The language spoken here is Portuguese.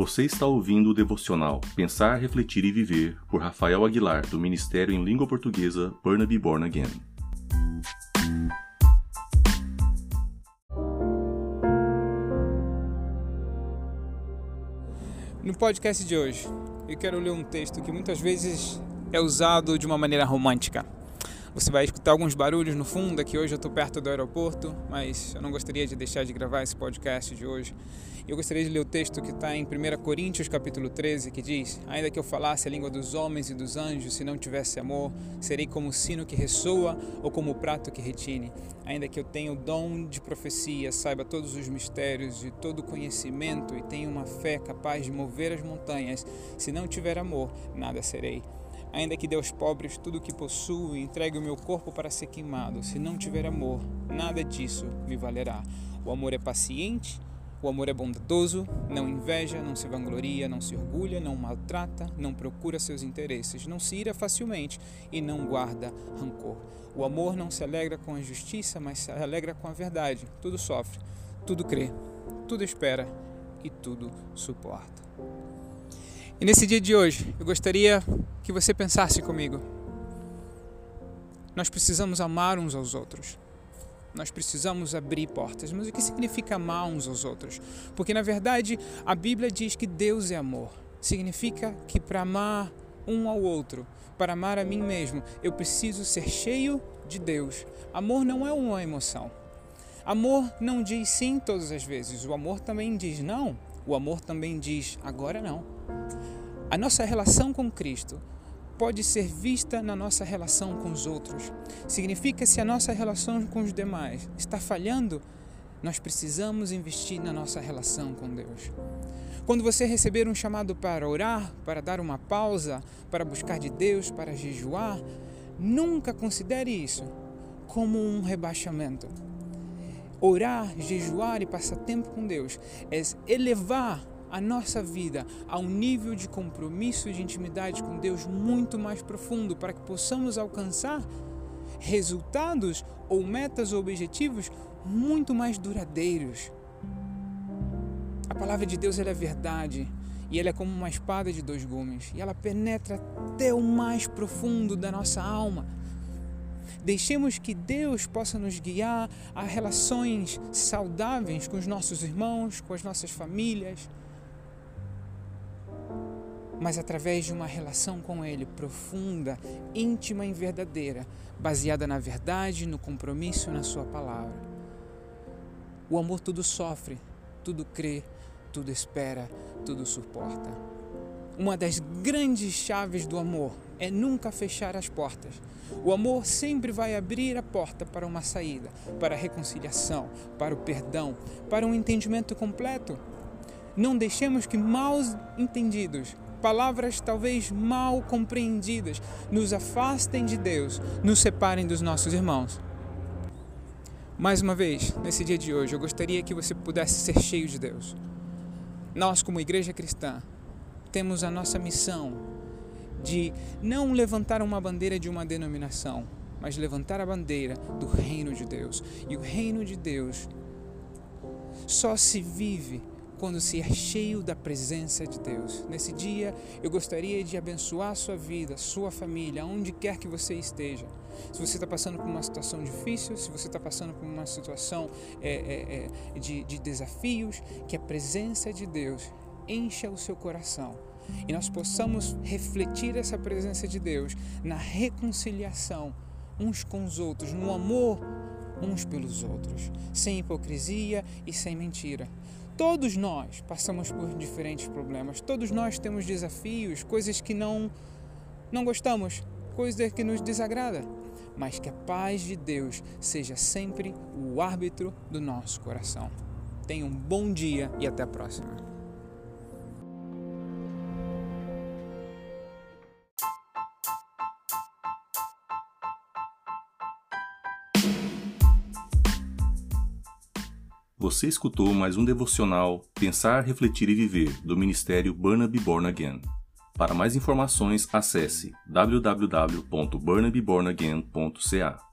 Você está ouvindo o devocional Pensar, Refletir e Viver por Rafael Aguilar, do Ministério em Língua Portuguesa Burnaby Born Again. No podcast de hoje, eu quero ler um texto que muitas vezes é usado de uma maneira romântica. Você vai escutar alguns barulhos no fundo, aqui hoje eu estou perto do aeroporto, mas eu não gostaria de deixar de gravar esse podcast de hoje. Eu gostaria de ler o texto que está em 1 Coríntios capítulo 13, que diz Ainda que eu falasse a língua dos homens e dos anjos, se não tivesse amor, serei como o sino que ressoa ou como o prato que retine. Ainda que eu tenha o dom de profecia, saiba todos os mistérios e todo o conhecimento e tenha uma fé capaz de mover as montanhas, se não tiver amor, nada serei. Ainda que dê aos pobres tudo o que possuo e entregue o meu corpo para ser queimado, se não tiver amor, nada disso me valerá. O amor é paciente, o amor é bondoso, não inveja, não se vangloria, não se orgulha, não maltrata, não procura seus interesses, não se ira facilmente e não guarda rancor. O amor não se alegra com a justiça, mas se alegra com a verdade. Tudo sofre, tudo crê, tudo espera e tudo suporta. E nesse dia de hoje, eu gostaria que você pensasse comigo. Nós precisamos amar uns aos outros. Nós precisamos abrir portas. Mas o que significa amar uns aos outros? Porque na verdade a Bíblia diz que Deus é amor. Significa que para amar um ao outro, para amar a mim mesmo, eu preciso ser cheio de Deus. Amor não é uma emoção. Amor não diz sim todas as vezes. O amor também diz não. O amor também diz agora não. A nossa relação com Cristo pode ser vista na nossa relação com os outros. Significa se a nossa relação com os demais está falhando, nós precisamos investir na nossa relação com Deus. Quando você receber um chamado para orar, para dar uma pausa, para buscar de Deus, para jejuar, nunca considere isso como um rebaixamento. Orar, jejuar e passar tempo com Deus é elevar a nossa vida a um nível de compromisso e de intimidade com Deus muito mais profundo para que possamos alcançar resultados ou metas ou objetivos muito mais duradeiros. A palavra de Deus é verdade e ela é como uma espada de dois gumes e ela penetra até o mais profundo da nossa alma. Deixemos que Deus possa nos guiar a relações saudáveis com os nossos irmãos, com as nossas famílias, mas através de uma relação com Ele profunda, íntima e verdadeira, baseada na verdade, no compromisso na Sua palavra. O amor tudo sofre, tudo crê, tudo espera, tudo suporta. Uma das grandes chaves do amor é nunca fechar as portas. O amor sempre vai abrir a porta para uma saída, para a reconciliação, para o perdão, para um entendimento completo. Não deixemos que mal entendidos palavras talvez mal compreendidas nos afastem de Deus, nos separem dos nossos irmãos. Mais uma vez, nesse dia de hoje, eu gostaria que você pudesse ser cheio de Deus. Nós, como igreja cristã, temos a nossa missão de não levantar uma bandeira de uma denominação, mas levantar a bandeira do reino de Deus. E o reino de Deus só se vive quando se é cheio da presença de Deus. Nesse dia, eu gostaria de abençoar a sua vida, sua família, onde quer que você esteja. Se você está passando por uma situação difícil, se você está passando por uma situação é, é, de, de desafios, que a presença de Deus encha o seu coração e nós possamos refletir essa presença de Deus na reconciliação uns com os outros, no amor uns pelos outros, sem hipocrisia e sem mentira. Todos nós passamos por diferentes problemas, todos nós temos desafios, coisas que não não gostamos, coisas que nos desagrada, mas que a paz de Deus seja sempre o árbitro do nosso coração. Tenha um bom dia e até a próxima. Você escutou mais um devocional Pensar, Refletir e Viver do Ministério Burnaby Born Again. Para mais informações, acesse www.burnabybornagain.ca.